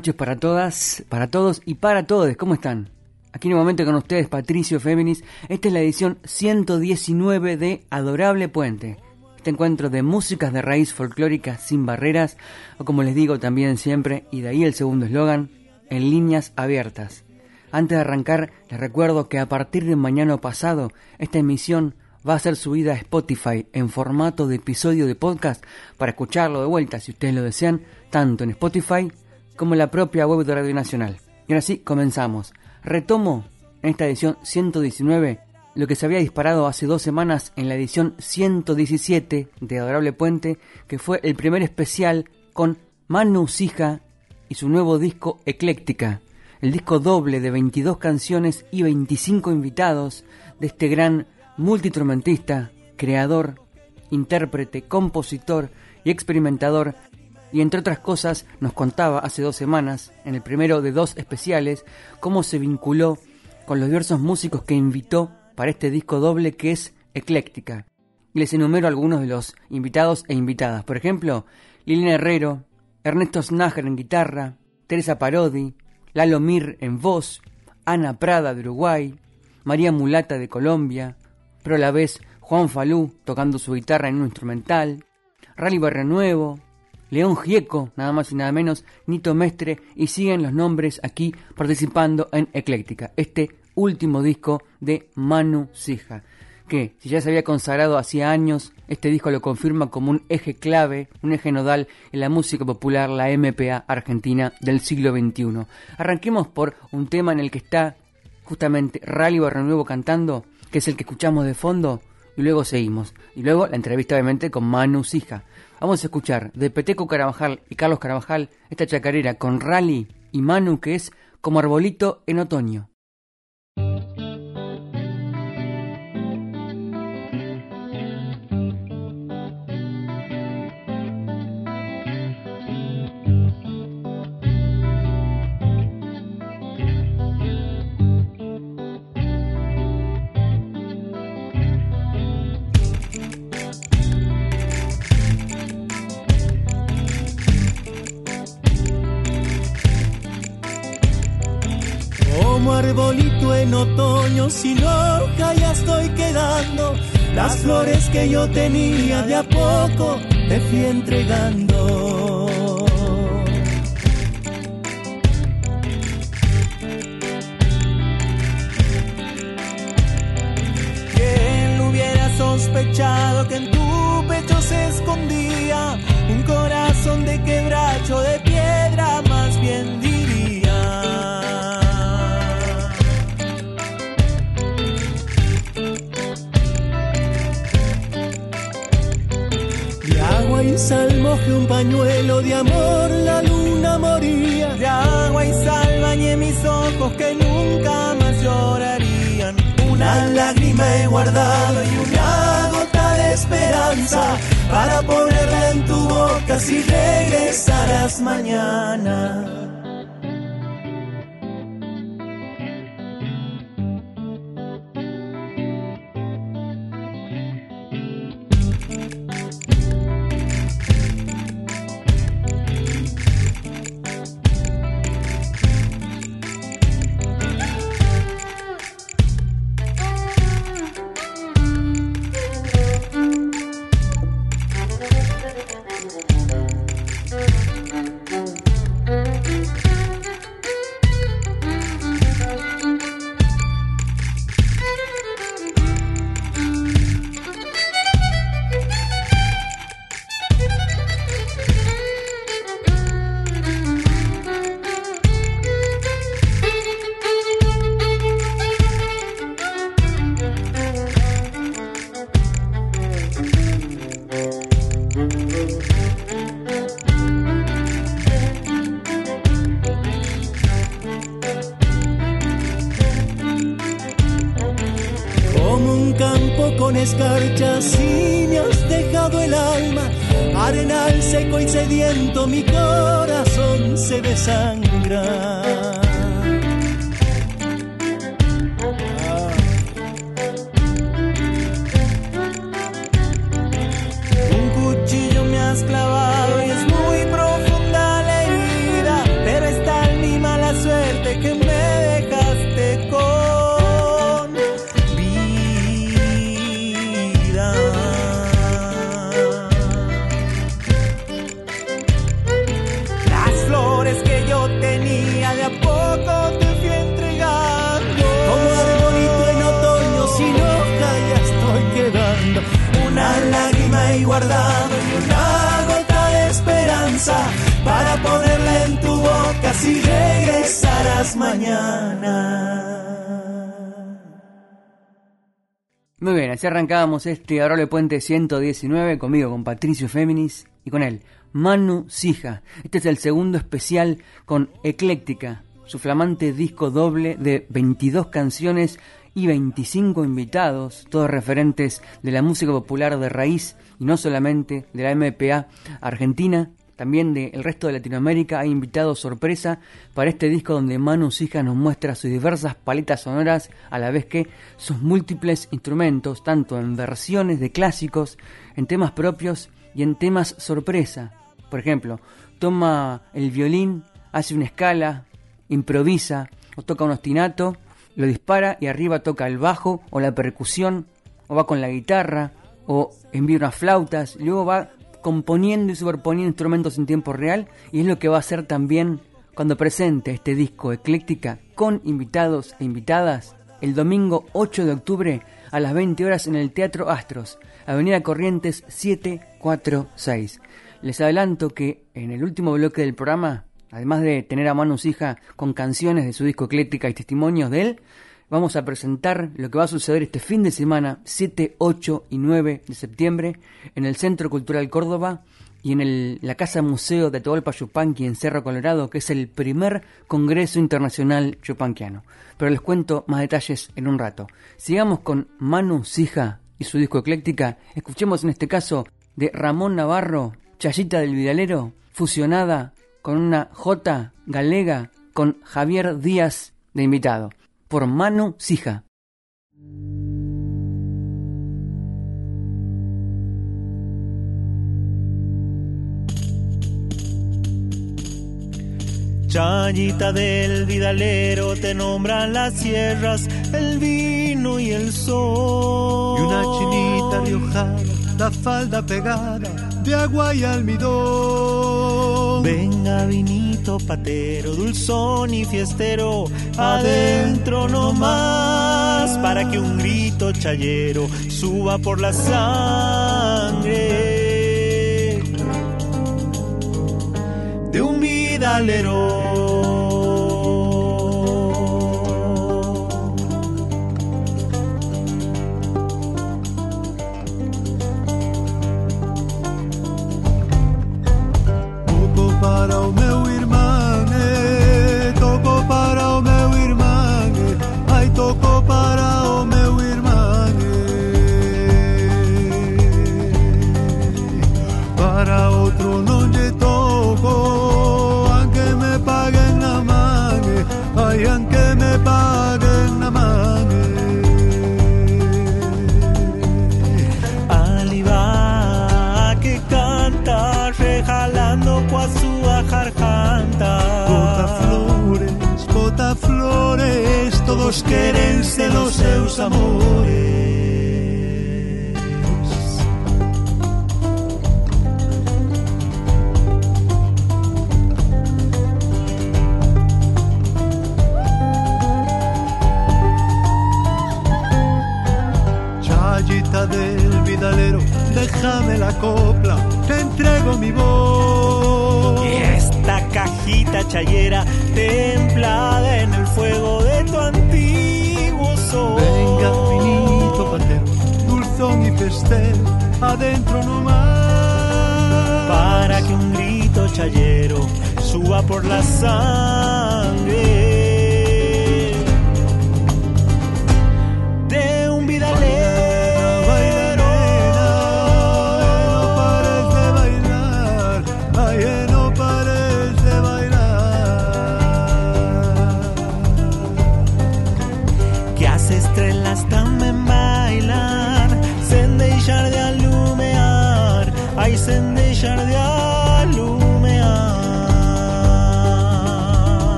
Noches para todas, para todos y para todos. ¿Cómo están? Aquí nuevamente con ustedes Patricio Féminis. Esta es la edición 119 de Adorable Puente. Este encuentro de músicas de raíz folclórica sin barreras, o como les digo también siempre, y de ahí el segundo eslogan, en líneas abiertas. Antes de arrancar, les recuerdo que a partir de mañana pasado, esta emisión va a ser subida a Spotify en formato de episodio de podcast para escucharlo de vuelta si ustedes lo desean, tanto en Spotify como la propia web de Radio Nacional. Y ahora sí, comenzamos. Retomo en esta edición 119 lo que se había disparado hace dos semanas en la edición 117 de Adorable Puente, que fue el primer especial con Manu Sija y su nuevo disco Ecléctica, el disco doble de 22 canciones y 25 invitados de este gran multiinstrumentista, creador, intérprete, compositor y experimentador y entre otras cosas nos contaba hace dos semanas, en el primero de dos especiales, cómo se vinculó con los diversos músicos que invitó para este disco doble que es Ecléctica. Les enumero algunos de los invitados e invitadas. Por ejemplo, Liliana Herrero, Ernesto Snager en guitarra, Teresa Parodi, Lalo Mir en voz, Ana Prada de Uruguay, María Mulata de Colombia, pero a la vez Juan Falú tocando su guitarra en un instrumental, Rally Barrenuevo, León Gieco, nada más y nada menos, Nito Mestre, y siguen los nombres aquí participando en Ecléctica, este último disco de Manu Sija, que si ya se había consagrado hacía años, este disco lo confirma como un eje clave, un eje nodal en la música popular, la MPA argentina del siglo XXI. Arranquemos por un tema en el que está justamente Rally Barrenuevo cantando, que es el que escuchamos de fondo, y luego seguimos. Y luego la entrevista obviamente con Manu Sija. Vamos a escuchar de Peteco Carabajal y Carlos Carabajal esta chacarera con Rally y Manu que es como arbolito en otoño. En otoño sin hoja ya estoy quedando. Las flores que yo tenía de a poco te fui entregando. ¿Quién hubiera sospechado que en tu pecho se escondía un corazón de quebracho de piedra más bien mojé un pañuelo de amor, la luna moría. De agua y sal bañé mis ojos que nunca más llorarían. Una lágrima he guardado y una gota de esperanza para ponerla en tu boca si regresarás mañana. Me escarchas y me has dejado el alma. Arenal seco y sediento, mi corazón se desangra. Mañana. Muy bien, así arrancábamos este Arole Puente 119 conmigo, con Patricio Féminis y con él, Manu Sija. Este es el segundo especial con Ecléctica, su flamante disco doble de 22 canciones y 25 invitados, todos referentes de la música popular de raíz y no solamente de la MPA argentina, también del resto de Latinoamérica hay invitados sorpresa para este disco donde Manu Sija nos muestra sus diversas paletas sonoras a la vez que sus múltiples instrumentos, tanto en versiones de clásicos, en temas propios y en temas sorpresa. Por ejemplo, toma el violín, hace una escala, improvisa o toca un ostinato, lo dispara y arriba toca el bajo o la percusión, o va con la guitarra, o envía unas flautas, luego va componiendo y superponiendo instrumentos en tiempo real y es lo que va a hacer también cuando presente este disco Ecléctica con invitados e invitadas el domingo 8 de octubre a las 20 horas en el Teatro Astros, Avenida Corrientes 746. Les adelanto que en el último bloque del programa, además de tener a Manu Hija con canciones de su disco Ecléctica y testimonios de él, vamos a presentar lo que va a suceder este fin de semana, 7, 8 y 9 de septiembre, en el Centro Cultural Córdoba y en el, la Casa Museo de Atahualpa Yupanqui en Cerro Colorado, que es el primer Congreso Internacional Yupanquiano. Pero les cuento más detalles en un rato. Sigamos con Manu Sija y su disco Ecléctica. Escuchemos en este caso de Ramón Navarro, Chayita del Vidalero, fusionada con una J galega con Javier Díaz de invitado por Manu Sija. Chayita del vidalero te nombran las sierras, el vino y el sol. Y una chinita riojana, la falda pegada de agua y almidón. Venga vinito patero, dulzón y fiestero, adentro no más, para que un grito chayero suba por la sangre de un vidalero.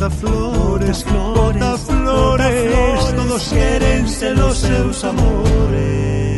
Bota flores, bota flores, todos quieren ser los seus amores.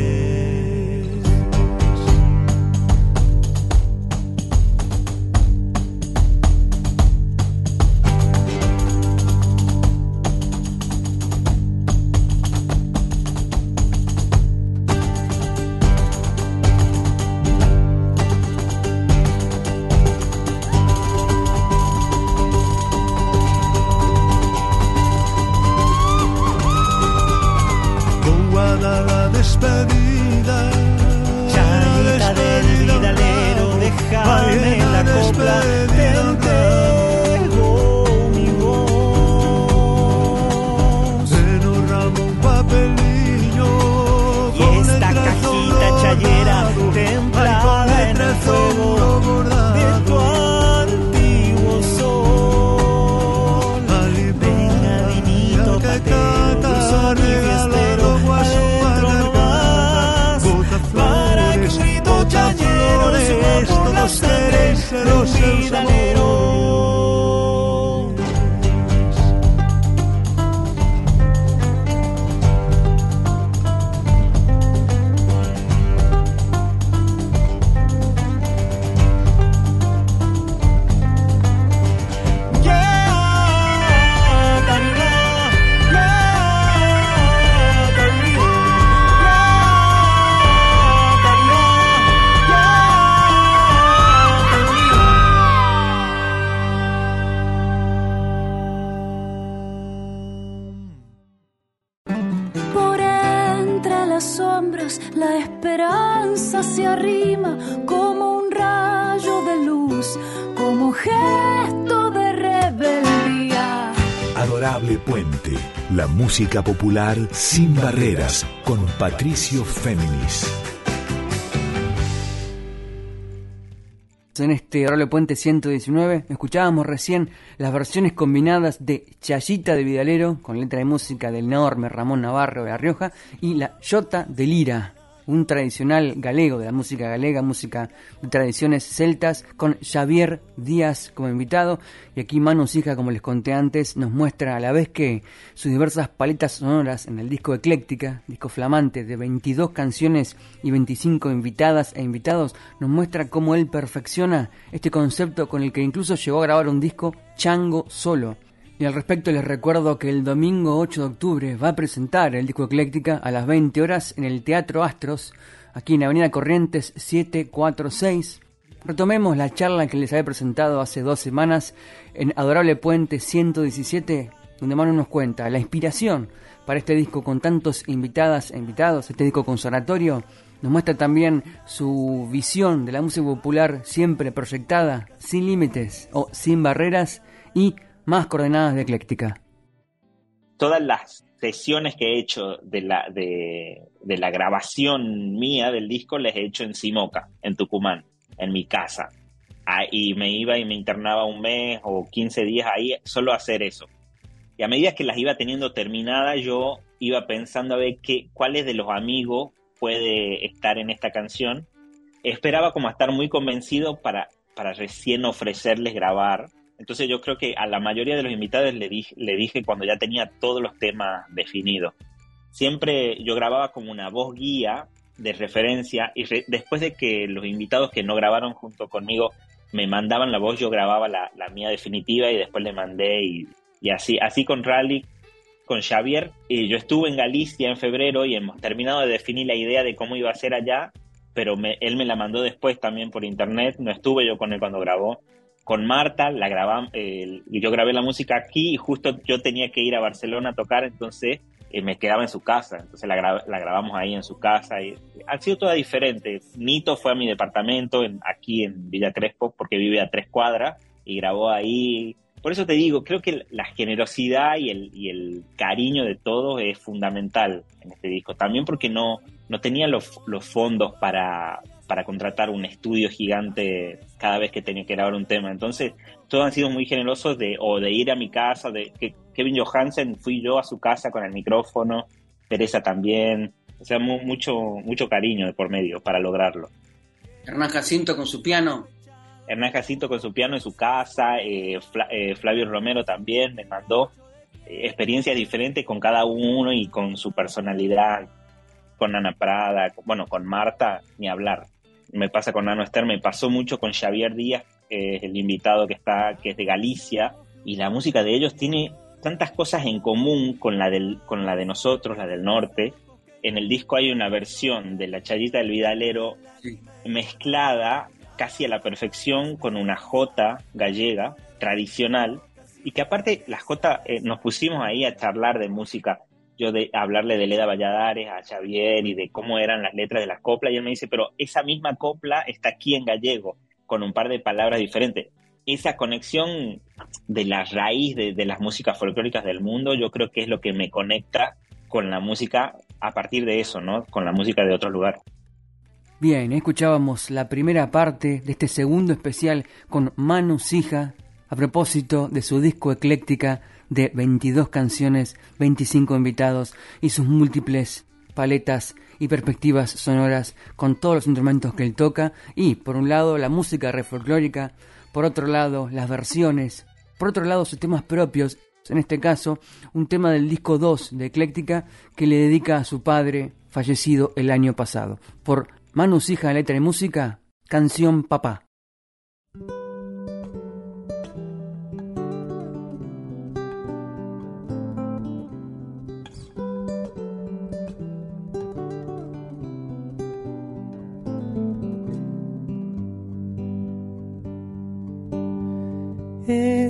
Música popular sin barreras con Patricio Féminis. En este Role Puente 119 escuchábamos recién las versiones combinadas de Chayita de Vidalero con letra de música del enorme Ramón Navarro de La Rioja y la Jota de Lira un tradicional galego de la música galega, música de tradiciones celtas, con Xavier Díaz como invitado. Y aquí Manu Hija, como les conté antes, nos muestra a la vez que sus diversas paletas sonoras en el disco Ecléctica, disco flamante de 22 canciones y 25 invitadas e invitados, nos muestra cómo él perfecciona este concepto con el que incluso llegó a grabar un disco Chango solo y al respecto les recuerdo que el domingo 8 de octubre va a presentar el disco Ecléctica a las 20 horas en el Teatro Astros, aquí en Avenida Corrientes 746. Retomemos la charla que les había presentado hace dos semanas en Adorable Puente 117, donde Manu nos cuenta la inspiración para este disco con tantos invitadas e invitados, este disco conservatorio, nos muestra también su visión de la música popular siempre proyectada, sin límites o sin barreras y más coordenadas de ecléctica. Todas las sesiones que he hecho de la, de, la grabación mía del disco les he hecho en Simoca, en Tucumán, en mi casa. Ah, y me iba y me internaba un mes o 15 días ahí solo a hacer eso. Y a medida que las iba teniendo terminadas, yo iba pensando a ver qué, cuáles de los amigos puede estar en esta canción. Esperaba como estar muy convencido para, para recién ofrecerles grabar entonces yo creo que a la mayoría de los invitados le dije, le dije cuando ya tenía todos los temas definidos. Siempre yo grababa como una voz guía de referencia y después de que los invitados que no grabaron junto conmigo me mandaban la voz, yo grababa la, mía definitiva y después le mandé y, así, así con Rally, con Xavier. Y yo estuve en Galicia en febrero y hemos terminado de definir la idea de cómo iba a ser allá, pero él me la mandó después también por internet, no estuve yo con él cuando grabó con Marta, la grabamos, eh, yo grabé la música aquí y justo yo tenía que ir a Barcelona a tocar, entonces eh, me quedaba en su casa, entonces la, grabamos ahí en su casa. Y, ha sido toda diferente. Nito fue a mi departamento en, aquí en Villa Crespo porque vive a tres cuadras y grabó ahí. Por eso te digo, creo que la generosidad y el, y el cariño de todos es fundamental en este disco. También porque no, no tenía los fondos para, para contratar un estudio gigante cada vez que tenía que grabar un tema. Entonces, todos han sido muy generosos de, o de ir a mi casa, de que Kevin Johansen fui yo a su casa con el micrófono, Teresa también, o sea, mucho, mucho cariño de por medio para lograrlo. Hernán Jacinto con su piano. Hernán Jacinto con su piano en su casa, eh, eh, Flavio Romero también me mandó eh, experiencias diferentes con cada uno y con su personalidad, con Ana Prada, bueno, con Marta, ni hablar. Me pasa con Nano Esther, me pasó mucho con Xavier Díaz, que es el invitado que está, que es de Galicia, y la música de ellos tiene tantas cosas en común con la, del, con la de nosotros, la del norte. En el disco hay una versión de La Chayita del Vidalero mezclada casi a la perfección con una jota gallega tradicional y que aparte la jota eh, nos pusimos ahí a charlar de música yo de hablarle de Leda Valladares a Xavier y de cómo eran las letras de las coplas y él me dice pero esa misma copla está aquí en gallego con un par de palabras diferentes esa conexión de la raíz de, de las músicas folclóricas del mundo yo creo que es lo que me conecta con la música a partir de eso, ¿no? Con la música de otro lugar. Bien, escuchábamos la primera parte de este segundo especial con Manu Sija a propósito de su disco ecléctica de 22 canciones, 25 invitados y sus múltiples paletas y perspectivas sonoras con todos los instrumentos que él toca y por un lado la música folclórica, por otro lado las versiones, por otro lado sus temas propios, en este caso un tema del disco 2 de Ecléctica que le dedica a su padre fallecido el año pasado. Por Manu Sija, letra y música, canción Papá.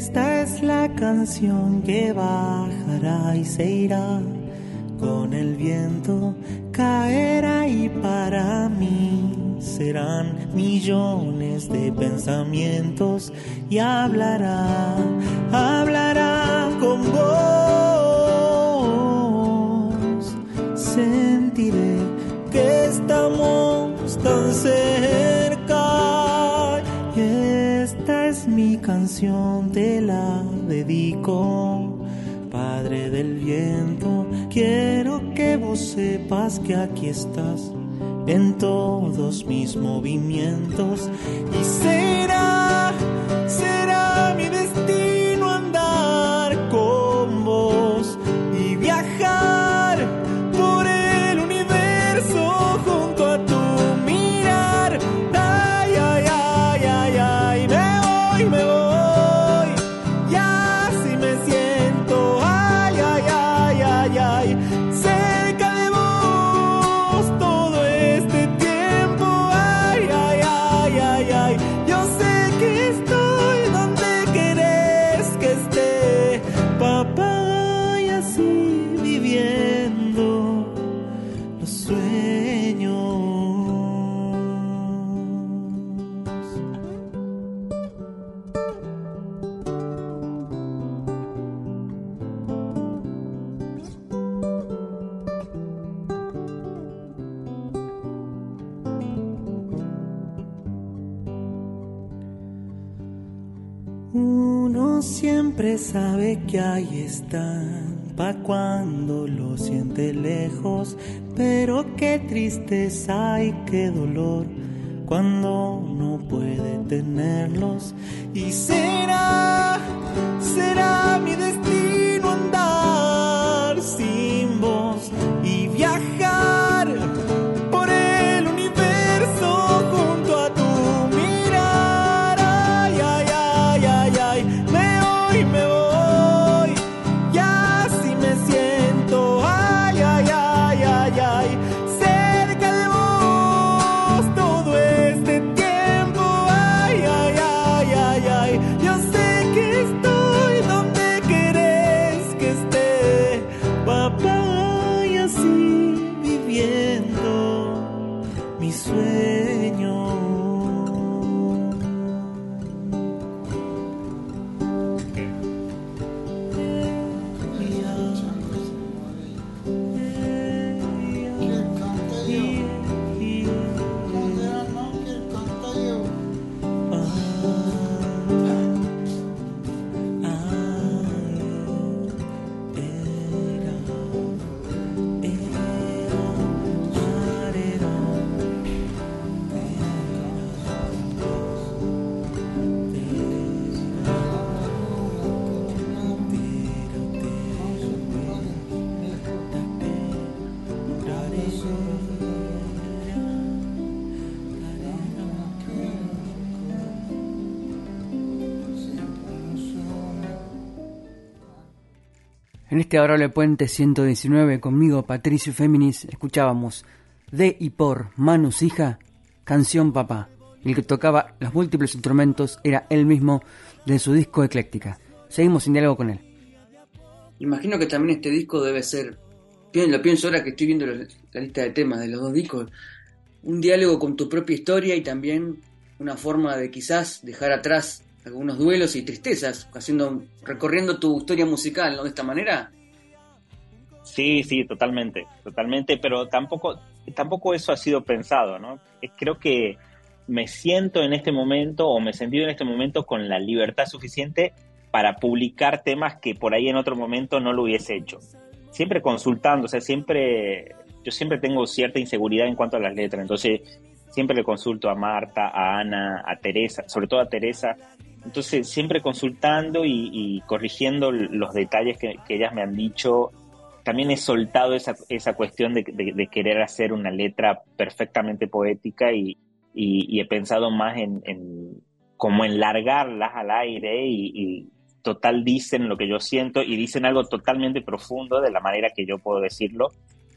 Esta es la canción que bajará y se irá con el viento, caerá y para mí serán millones de pensamientos y hablará, hablará con vos. Sentiré Padre del viento, quiero que vos sepas que aquí estás en todos mis movimientos y será, siempre sabe que ahí están, pa' cuando lo siente lejos, pero qué tristeza y qué dolor cuando no puede tenerlos. Y será, será mi destino En este adorable puente 119 conmigo Patricio Féminis escuchábamos de y por Manus Hija, Canción Papá. El que tocaba los múltiples instrumentos era él mismo de su disco Ecléctica. Seguimos sin diálogo con él. Imagino que también este disco debe ser, lo pienso ahora que estoy viendo la lista de temas de los dos discos, un diálogo con tu propia historia y también una forma de quizás dejar atrás algunos duelos y tristezas, haciendo, recorriendo tu historia musical, ¿no? De esta manera. Sí, sí, totalmente, totalmente, pero tampoco, tampoco eso ha sido pensado, ¿no? Creo que me siento en este momento o me he sentido en este momento con la libertad suficiente para publicar temas que por ahí en otro momento no lo hubiese hecho. Siempre consultando, o sea, siempre, yo siempre tengo cierta inseguridad en cuanto a las letras, entonces siempre le consulto a Marta, a Ana, a Teresa, sobre todo a Teresa, entonces, siempre consultando y, corrigiendo los detalles que, ellas me han dicho, también he soltado esa, esa cuestión de, querer hacer una letra perfectamente poética y, he pensado más en, en como en largarlas al aire y, total dicen lo que yo siento y dicen algo totalmente profundo de la manera que yo puedo decirlo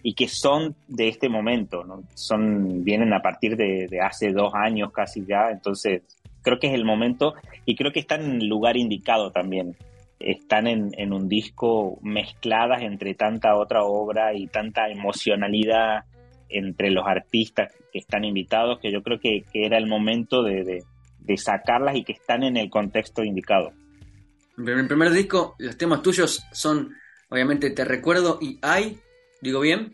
y que son de este momento, ¿no? Son, vienen a partir de, de hace dos años casi ya, entonces creo que es el momento y creo que están en el lugar indicado también. Están en, un disco mezcladas entre tanta otra obra y tanta emocionalidad entre los artistas que están invitados, que yo creo que, era el momento de, sacarlas y que están en el contexto indicado. En el primer disco, los temas tuyos son, obviamente, Te Recuerdo y Hay, ¿digo bien?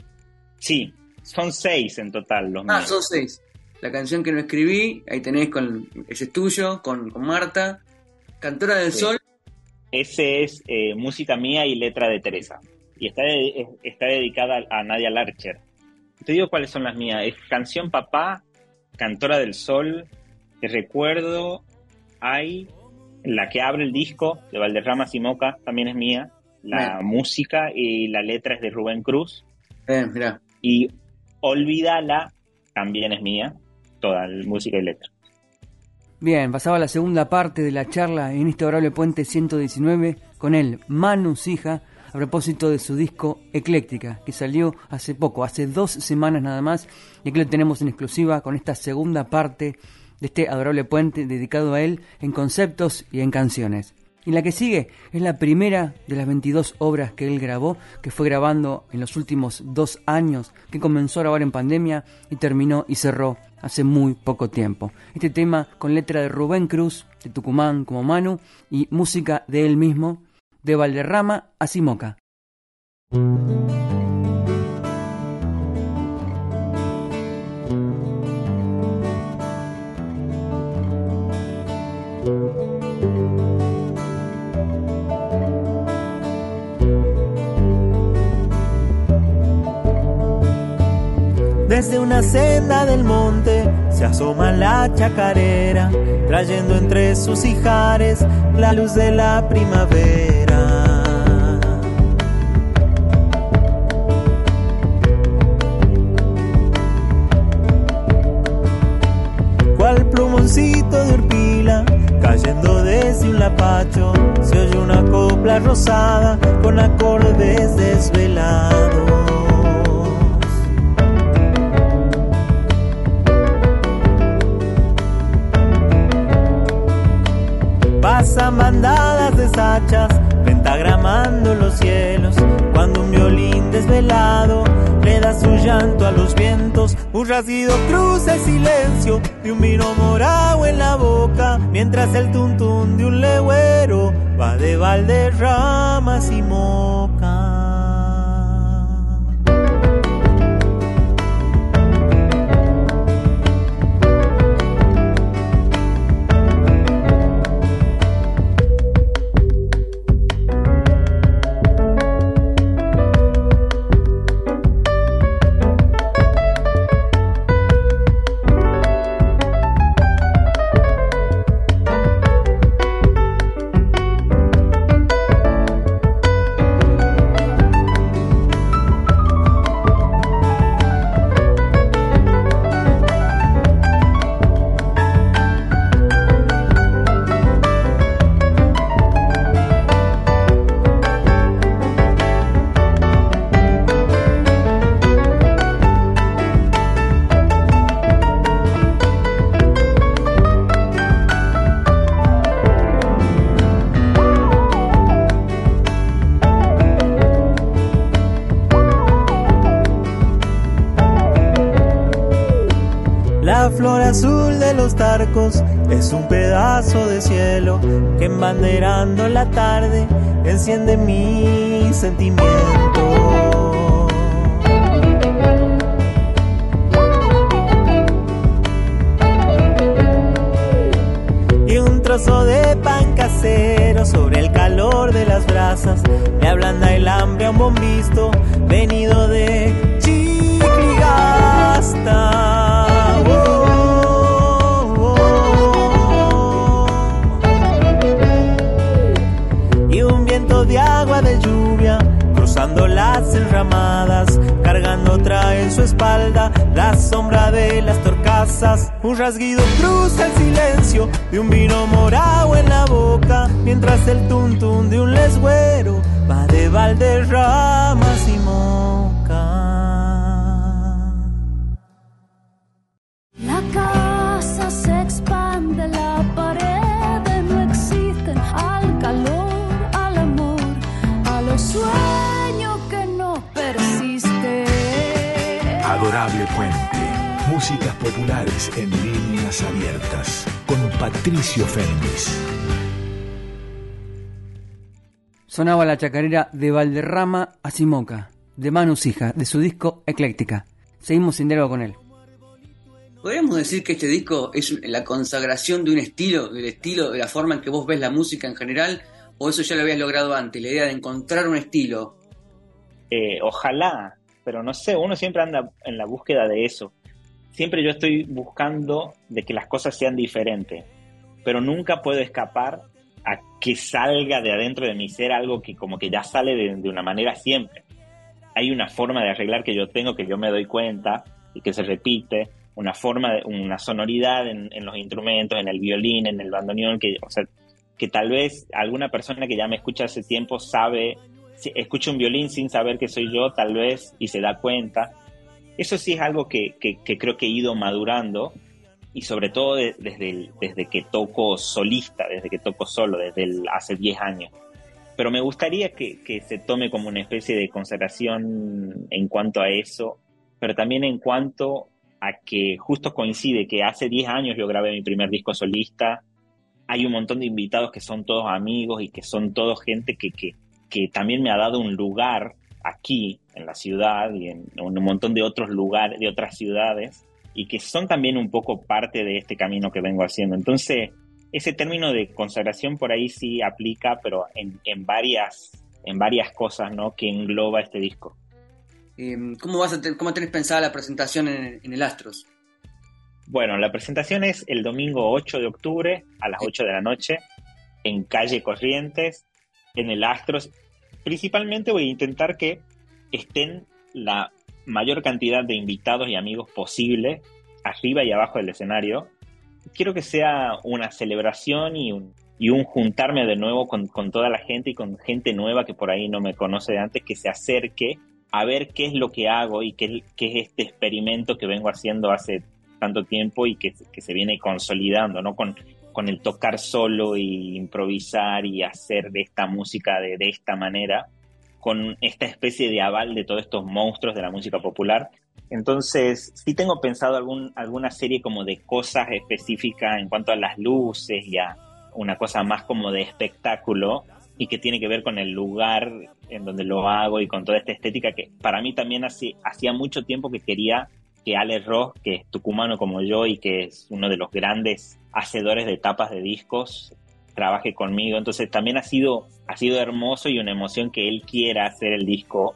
Sí, son seis en total los Ah, son seis. La canción que no escribí, ahí tenéis con ese es tuyo, con, Marta. Cantora del Sol. Ese es eh, música mía y letra de Teresa. Y está, está dedicada a Nadia Larcher. Te digo cuáles son las mías. Es Canción Papá, Cantora del Sol, Te Recuerdo, hay la que abre el disco de Valderrama Simoca, también es mía. La música y la letra es de Rubén Cruz. Eh, mira. Y Olvídala también es mía toda la música y letra. Bien, pasaba la segunda parte de la charla en este adorable puente 119 con él, Manu Sija, a propósito de su disco Ecléctica, que salió hace poco, hace dos semanas nada más, y aquí lo tenemos en exclusiva con esta segunda parte de este adorable puente dedicado a él en conceptos y en canciones. Y la que sigue es la primera de las 22 obras que él grabó, que fue grabando en los últimos dos años, que comenzó a grabar en pandemia y terminó y cerró hace muy poco tiempo. Este tema con letra de Rubén Cruz, de Tucumán como Manu, y música de él mismo, de Valderrama a Simoca. Desde una senda del monte se asoma la chacarera, trayendo entre sus hijares la luz de la primavera. Es un pedazo de cielo que embanderando la tarde enciende mi sentimiento. Abiertas. Con Patricio Fernández. Sonaba la chacarera de Valderrama a Simoca, de Manu Sija, de su disco Ecléctica. Seguimos sin diálogo con él. ¿Podríamos decir que este disco es la consagración de un estilo, del estilo, de la forma en que vos ves la música en general? ¿O eso ya lo habías logrado antes, la idea de encontrar un estilo? Eh, ojalá, pero no sé, uno siempre anda en la búsqueda de eso. Siempre yo estoy buscando de que las cosas sean diferentes, pero nunca puedo escapar a que salga de adentro de mi ser algo que como que ya sale de, una manera siempre. Hay una forma de arreglar que yo tengo que yo me doy cuenta y que se repite, una forma, de, una sonoridad en, en los instrumentos, en el violín, en el bandoneón, que, o sea, que tal vez alguna persona que ya me escucha hace tiempo sabe, si escucha un violín sin saber que soy yo, tal vez, y se da cuenta. Eso sí es algo que, creo que he ido madurando y sobre todo de, desde, desde que toco solista, desde que toco solo, desde hace 10 años. Pero me gustaría que, que, se tome como una especie de consideración en cuanto a eso, pero también en cuanto a que justo coincide que hace 10 años yo grabé mi primer disco solista, hay un montón de invitados que son todos amigos y que son todos gente que, que, que también me ha dado un lugar aquí en la ciudad y en un montón de otros lugares, de otras ciudades, y que son también un poco parte de este camino que vengo haciendo. Entonces, ese término de consagración por ahí sí aplica, pero en, en varias, en varias cosas ¿no? que engloba este disco. Eh, ¿Cómo, vas a te- ¿Cómo tenés pensada la presentación en, en el Astros? Bueno, la presentación es el domingo 8 de octubre a las 8 de la noche en calle Corrientes, en el Astros. Principalmente voy a intentar que estén la mayor cantidad de invitados y amigos posible arriba y abajo del escenario. Quiero que sea una celebración y un, y un juntarme de nuevo con, con toda la gente y con gente nueva que por ahí no me conoce de antes, que se acerque a ver qué es lo que hago y qué, qué es este experimento que vengo haciendo hace tanto tiempo y que, que se viene consolidando, ¿no? Con, con el tocar solo y improvisar y hacer de esta música de, de esta manera, con esta especie de aval de todos estos monstruos de la música popular. Entonces, sí tengo pensado alguna serie como de cosas específicas en cuanto a las luces y a una cosa más como de espectáculo y que tiene que ver con el lugar en donde lo hago y con toda esta estética que para mí también hace, hacía mucho tiempo que quería que Ale Ross, que es tucumano como yo y que es uno de los grandes hacedores de tapas de discos, trabaje conmigo. Entonces también ha sido, ha sido hermoso y una emoción que él quiera hacer el disco.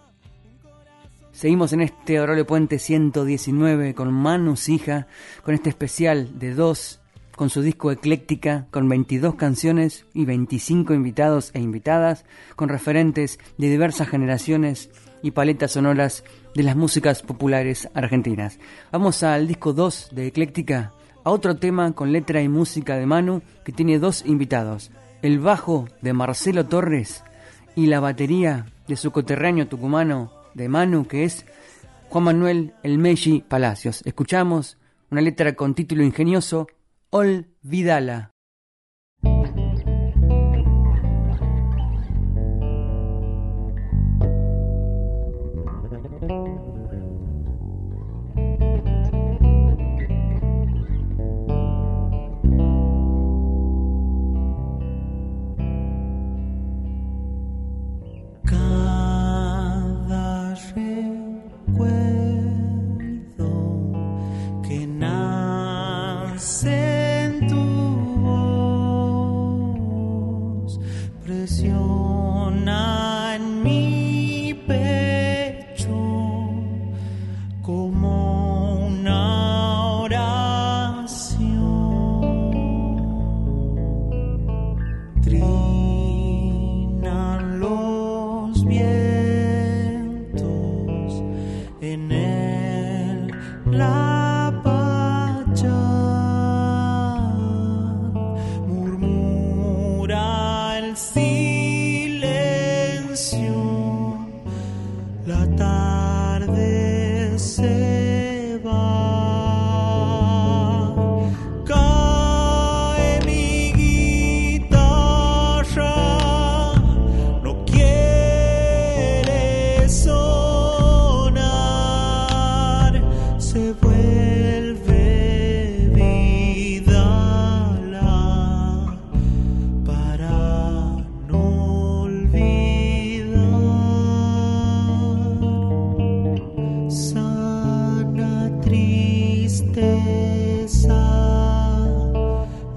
Seguimos en este Adorable Puente 119 con Manu Sija, con este especial de dos, con su disco Ecléctica, con 22 canciones y 25 invitados e invitadas, con referentes de diversas generaciones y paletas sonoras de las músicas populares argentinas. Vamos al disco 2 de Ecléctica, a otro tema con letra y música de Manu que tiene dos invitados, el bajo de Marcelo Torres y la batería de su coterráneo tucumano de Manu que es Juan Manuel El Meji Palacios. Escuchamos una letra con título ingenioso, Olvídala.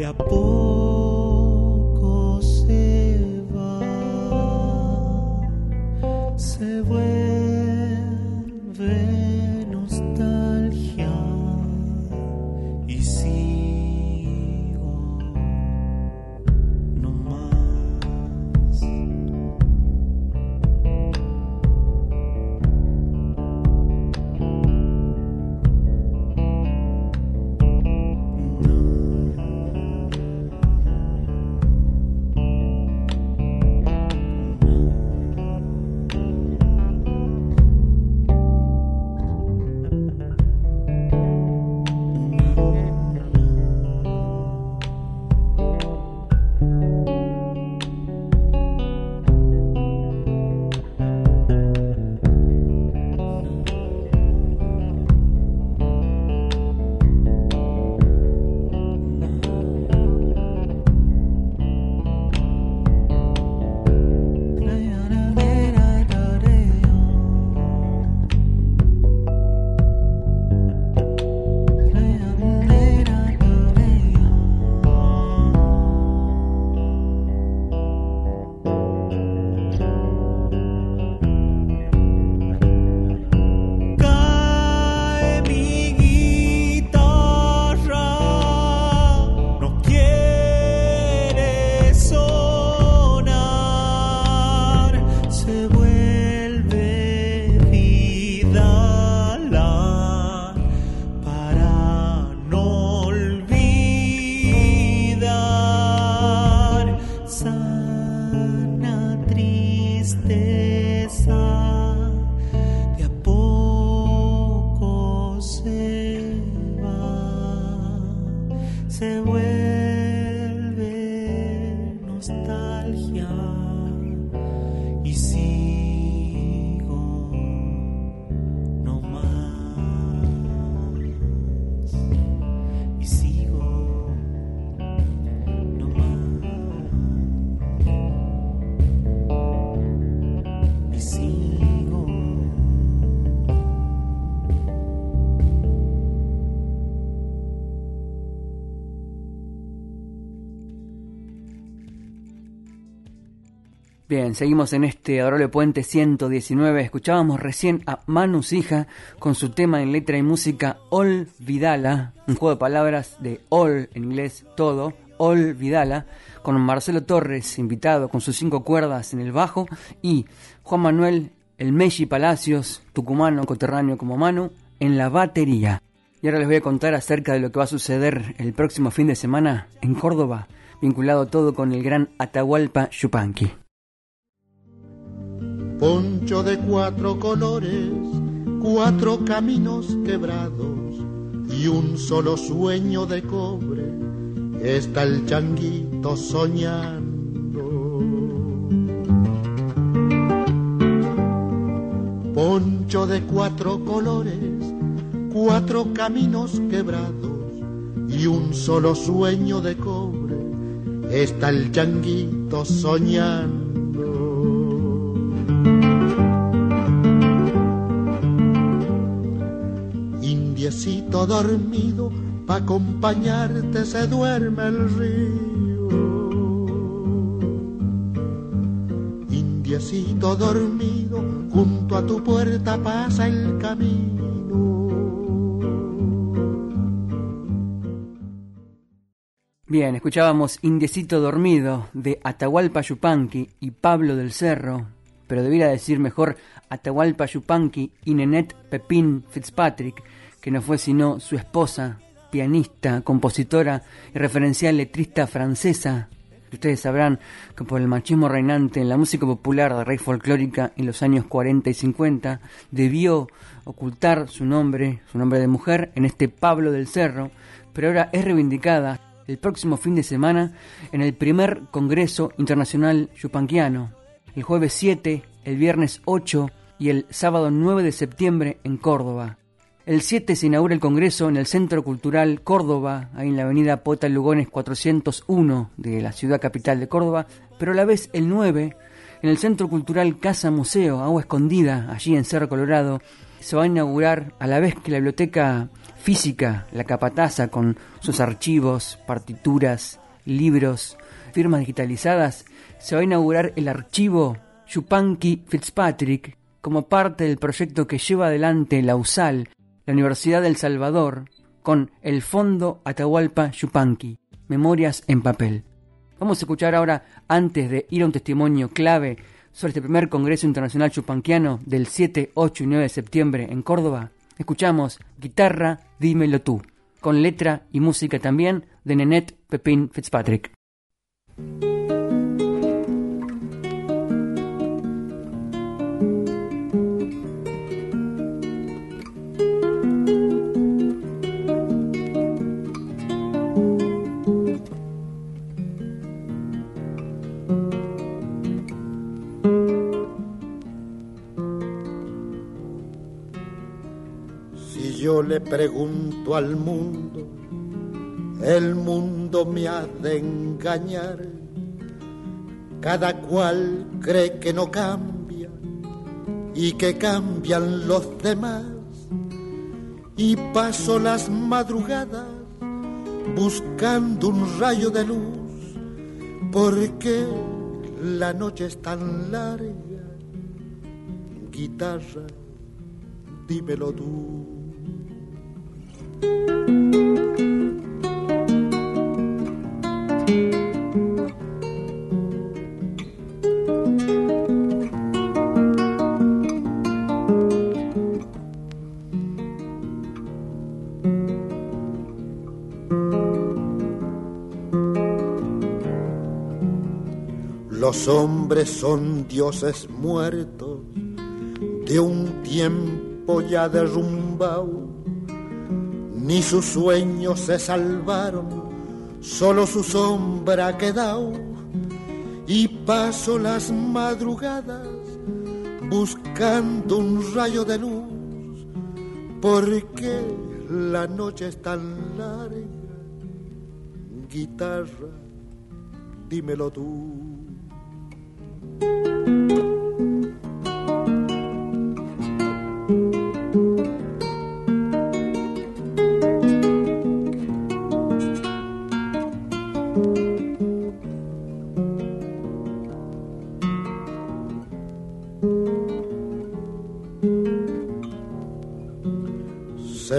a pouco. Bien, seguimos en este Adorable Puente 119. Escuchábamos recién a Manu Sija con su tema en letra y música Olvidala, un juego de palabras de all en inglés, todo, Olvidala, con Marcelo Torres invitado con sus cinco cuerdas en el bajo y Juan Manuel El Meji Palacios, tucumano, coterráneo como Manu, en la batería. Y ahora les voy a contar acerca de lo que va a suceder el próximo fin de semana en Córdoba, vinculado todo con el gran Atahualpa Yupanqui. Poncho de cuatro colores, cuatro caminos quebrados y un solo sueño de cobre. Está el changuito soñando. Poncho de cuatro colores, cuatro caminos quebrados y un solo sueño de cobre. Está el changuito soñando. Dormido, pa' acompañarte se duerme el río. Indiecito dormido, junto a tu puerta pasa el camino. Bien, escuchábamos Indiecito Dormido de Atahualpa Yupanqui y Pablo del Cerro, pero debiera decir mejor Atahualpa Yupanqui y Nenet Pepín Fitzpatrick, que no fue sino su esposa, pianista, compositora y referencial letrista francesa. Ustedes sabrán que por el machismo reinante en la música popular de raíz folclórica en los años 40 y 50 debió ocultar su nombre, su nombre de mujer, en este Pablo del Cerro, pero ahora es reivindicada el próximo fin de semana en el primer Congreso Internacional Yupanquiano, el jueves 7, el viernes 8 y el sábado 9 de septiembre en Córdoba. El 7 se inaugura el Congreso en el Centro Cultural Córdoba, ahí en la avenida Pota Lugones 401 de la ciudad capital de Córdoba, pero a la vez el 9 en el Centro Cultural Casa Museo, Agua Escondida, allí en Cerro Colorado, se va a inaugurar a la vez que la biblioteca física, la capataza, con sus archivos, partituras, libros, firmas digitalizadas, se va a inaugurar el archivo Yupanqui Fitzpatrick como parte del proyecto que lleva adelante la USAL, la Universidad del Salvador, con el Fondo Atahualpa Yupanqui, Memorias en Papel. Vamos a escuchar ahora, antes de ir a un testimonio clave sobre este primer Congreso Internacional Chupanquiano del 7, 8 y 9 de septiembre en Córdoba, escuchamos Guitarra, dímelo tú, con letra y música también de Nenet Pepín Fitzpatrick. Le pregunto al mundo, el mundo me ha de engañar. Cada cual cree que no cambia y que cambian los demás. Y paso las madrugadas buscando un rayo de luz, porque la noche es tan larga. Guitarra, dímelo tú. Los hombres son dioses muertos de un tiempo ya derrumbado ni sus sueños se salvaron, solo su sombra ha quedado y paso las madrugadas buscando un rayo de luz, porque la noche es tan larga. Guitarra, dímelo tú.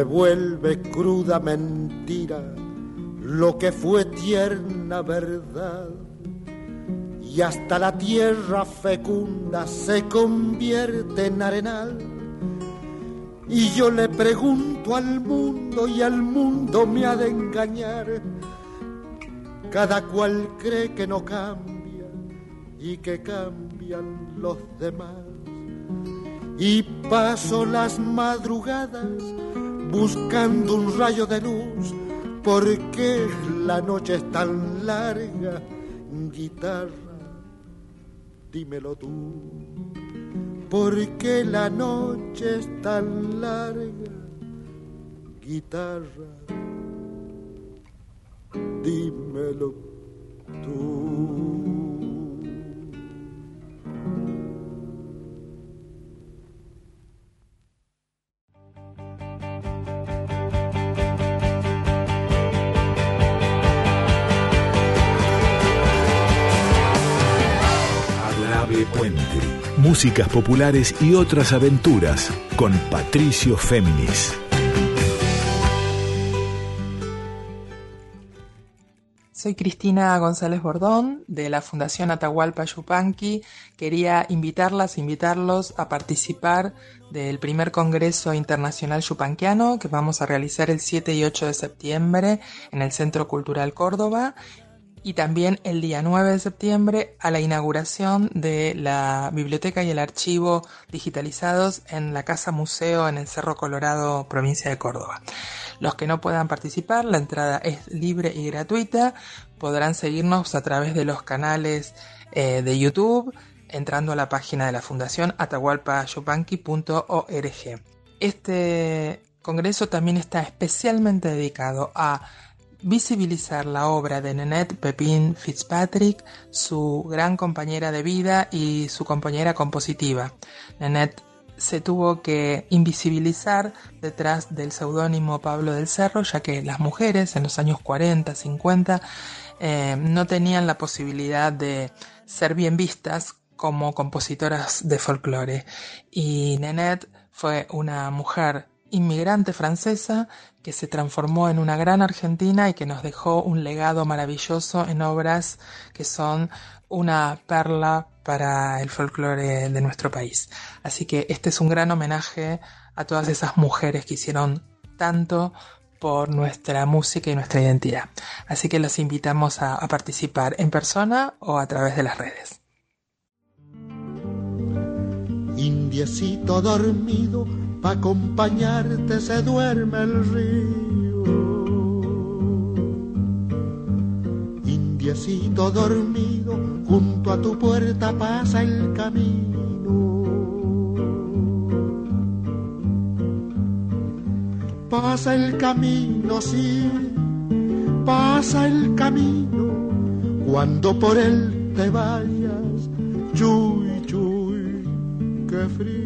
Vuelve cruda mentira lo que fue tierna verdad. Y hasta la tierra fecunda se convierte en arenal. Y yo le pregunto al mundo y al mundo me ha de engañar. Cada cual cree que no cambia y que cambian los demás. Y paso las madrugadas buscando un rayo de luz, porque la noche es tan larga, guitarra, dímelo tú, porque la noche es tan larga, guitarra, dímelo tú. Músicas populares y otras aventuras con Patricio Féminis. Soy Cristina González Bordón de la Fundación Atahualpa Yupanqui. Quería invitarlas, invitarlos a participar del primer Congreso Internacional Yupanquiano que vamos a realizar el 7 y 8 de septiembre en el Centro Cultural Córdoba y también el día 9 de septiembre a la inauguración de la biblioteca y el archivo digitalizados en la Casa Museo en el Cerro Colorado, provincia de Córdoba. Los que no puedan participar, la entrada es libre y gratuita. Podrán seguirnos a través de los canales eh, de YouTube, entrando a la página de la Fundación atahualpayupanqui.org. Este congreso también está especialmente dedicado a visibilizar la obra de Nanette Pepin Fitzpatrick, su gran compañera de vida y su compañera compositiva. Nanette se tuvo que invisibilizar detrás del seudónimo Pablo del Cerro, ya que las mujeres en los años 40, 50 eh, no tenían la posibilidad de ser bien vistas como compositoras de folclore. Y Nenette fue una mujer inmigrante francesa que se transformó en una gran argentina y que nos dejó un legado maravilloso en obras que son una perla para el folclore de nuestro país. Así que este es un gran homenaje a todas esas mujeres que hicieron tanto por nuestra música y nuestra identidad. Así que los invitamos a, participar en persona o a través de las redes. Dormido pa' acompañarte se duerme el río. Indiecito dormido, junto a tu puerta pasa el camino. Pasa el camino, sí, pasa el camino, cuando por él te vayas, chuy, chuy, qué frío.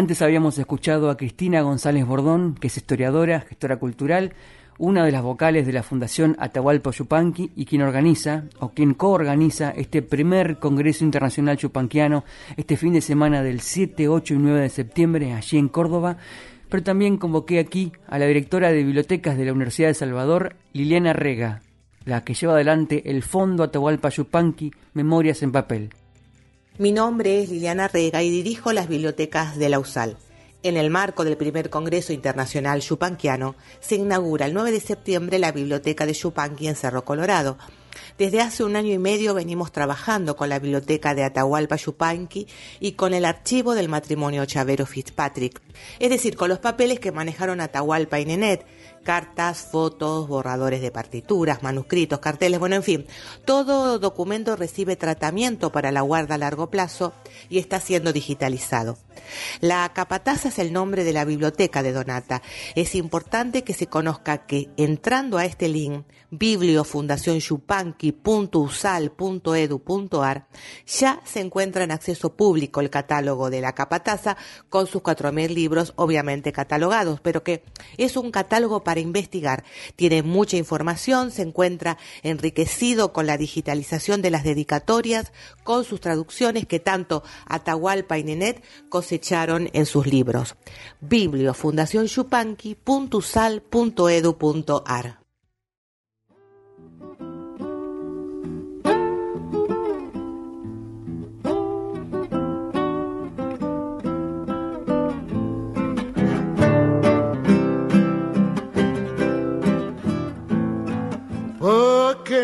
Antes habíamos escuchado a Cristina González Bordón, que es historiadora, gestora cultural, una de las vocales de la Fundación Atahualpa Yupanqui y quien organiza, o quien coorganiza, este primer Congreso Internacional Chupanquiano este fin de semana del 7, 8 y 9 de septiembre allí en Córdoba. Pero también convoqué aquí a la directora de bibliotecas de la Universidad de Salvador, Liliana Rega, la que lleva adelante el Fondo Atahualpa Yupanqui Memorias en Papel. Mi nombre es Liliana Rega y dirijo las bibliotecas de la USAL. En el marco del primer Congreso Internacional Chupanquiano, se inaugura el 9 de septiembre la Biblioteca de Chupanqui en Cerro Colorado. Desde hace un año y medio venimos trabajando con la Biblioteca de Atahualpa Yupanqui y con el archivo del matrimonio Chavero Fitzpatrick, es decir, con los papeles que manejaron Atahualpa y Nenet, cartas, fotos, borradores de partituras, manuscritos, carteles, bueno, en fin, todo documento recibe tratamiento para la guarda a largo plazo y está siendo digitalizado. La capataza es el nombre de la biblioteca de Donata. Es importante que se conozca que entrando a este link bibliofundacionchupanqui.usal.edu.ar ya se encuentra en acceso público el catálogo de la capataza con sus 4.000 libros obviamente catalogados, pero que es un catálogo para investigar. Tiene mucha información, se encuentra enriquecido con la digitalización de las dedicatorias, con sus traducciones que tanto Atahualpa y Nenet cosecharon en sus libros. bibliofundacionchupanqui.usal.edu.ar Pa'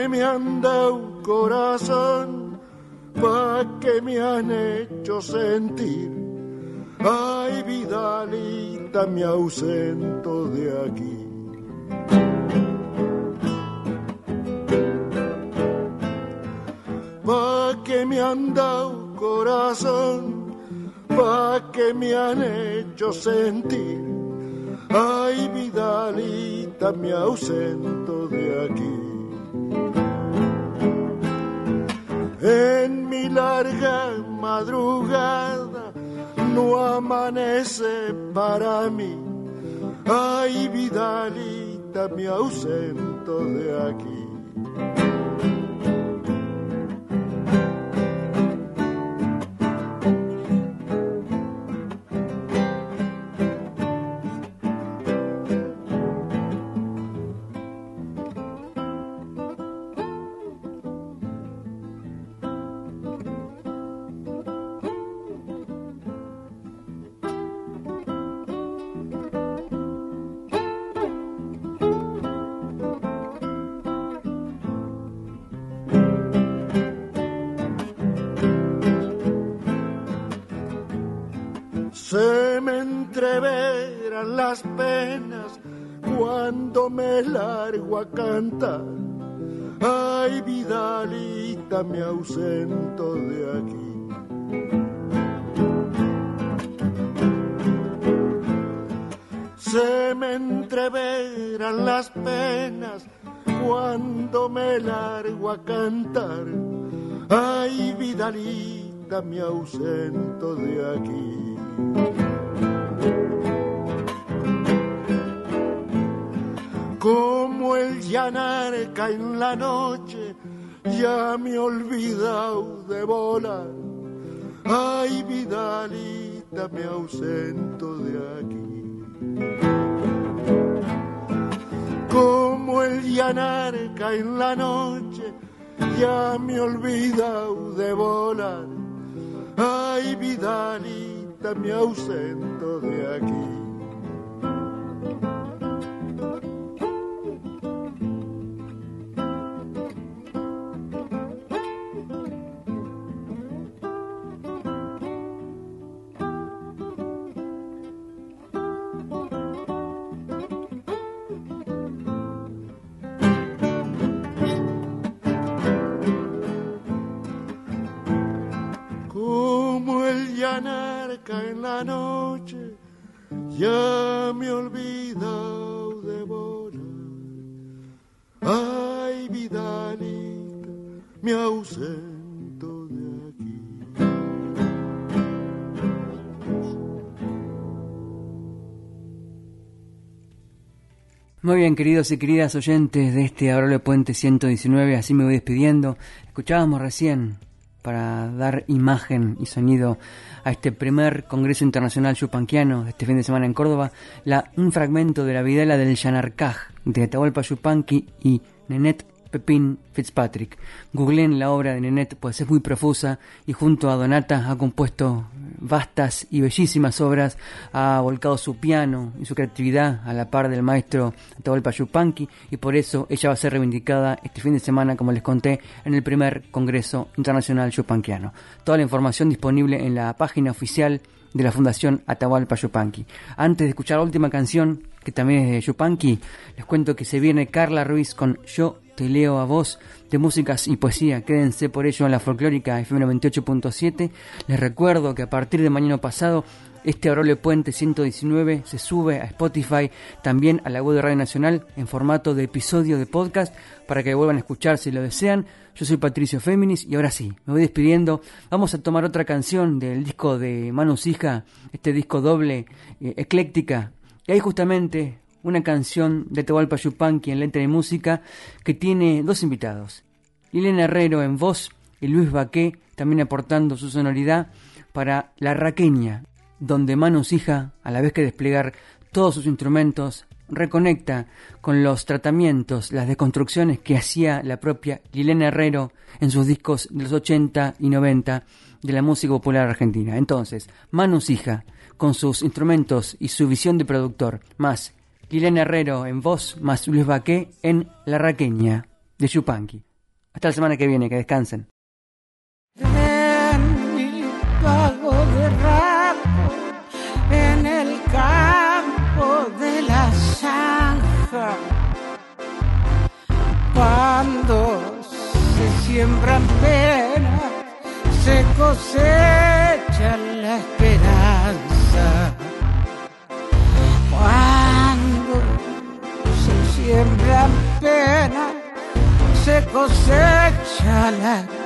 me han dado corazón, pa' que me han hecho sentir. Ay, Vidalita, me ausento de aquí. Pa' que me han dado corazón, pa' que me han hecho sentir. Ay, Vidalita, me ausento de aquí. Amanece para mí. Ay, Vidalita, me ausento de aquí. Vidalita, me ausento de aquí. Se me entreveran las penas cuando me largo a cantar. Ay, Vidalita me ausento de aquí. Como el llanarca en la noche, ya me he olvidado de volar. Ay, Vidalita, me ausento de aquí. Como el llanarca en la noche, ya me he olvidado de volar. Ay, Vidalita, me ausento de aquí. Noche, ya me he olvidado de volar. Ay, Vidalita, me ausento de aquí. Muy bien, queridos y queridas oyentes de este Abrole Puente 119, así me voy despidiendo. Escuchábamos recién, para dar imagen y sonido a este primer Congreso Internacional Yupanquiano este fin de semana en Córdoba, la, un fragmento de la videla del Yanarcaj de Atahualpa Yupanqui y Nenet Pepín Fitzpatrick. Googleen la obra de Nenet, pues es muy profusa y junto a Donata ha compuesto vastas y bellísimas obras, ha volcado su piano y su creatividad a la par del maestro Atahualpa Yupanqui y por eso ella va a ser reivindicada este fin de semana, como les conté, en el primer Congreso Internacional Yupanquiano. Toda la información disponible en la página oficial de la Fundación Atahualpa Yupanqui. Antes de escuchar la última canción, que también es de Yupanqui, les cuento que se viene Carla Ruiz con Yo te leo a vos de músicas y poesía. Quédense por ello en la folclórica FM 98.7. Les recuerdo que a partir de mañana pasado este Aurolio Puente 119 se sube a Spotify, también a la web de Radio Nacional en formato de episodio de podcast para que vuelvan a escuchar si lo desean. Yo soy Patricio Féminis y ahora sí, me voy despidiendo. Vamos a tomar otra canción del disco de Manu Sija, este disco doble, eh, ecléctica. Y ahí justamente una canción de Tehualpa Yupanqui en letra y música que tiene dos invitados. Liliana Herrero en voz y Luis Baqué también aportando su sonoridad para La Raqueña, donde Manu Sija, a la vez que desplegar todos sus instrumentos, reconecta con los tratamientos, las deconstrucciones que hacía la propia Liliana Herrero en sus discos de los 80 y 90 de la música popular argentina. Entonces, Manu Sija, con sus instrumentos y su visión de productor, más Liliana Herrero en voz, más Luis Baqué en La Raqueña de Chupanqui. Hasta la semana que viene, que descansen. en mi pago de rapo en el campo de la zanja. Cuando se siembran penas, se cosecha la esperanza. Siembran penas, se cosecha la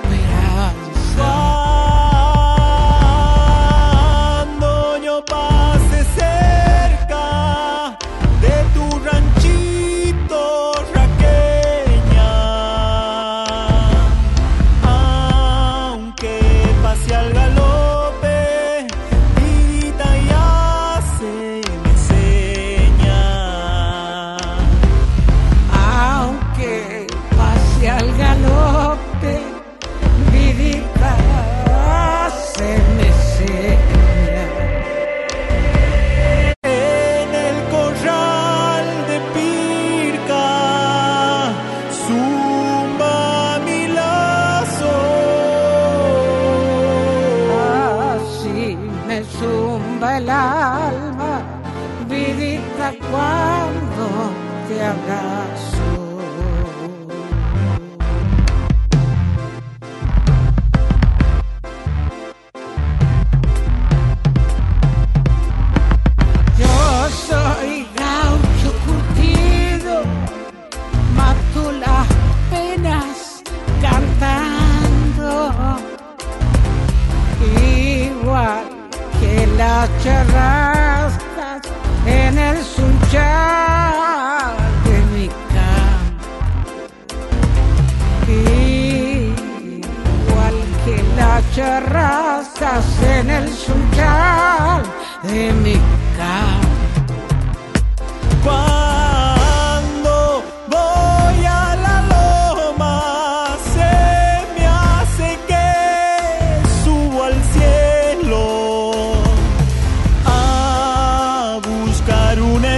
per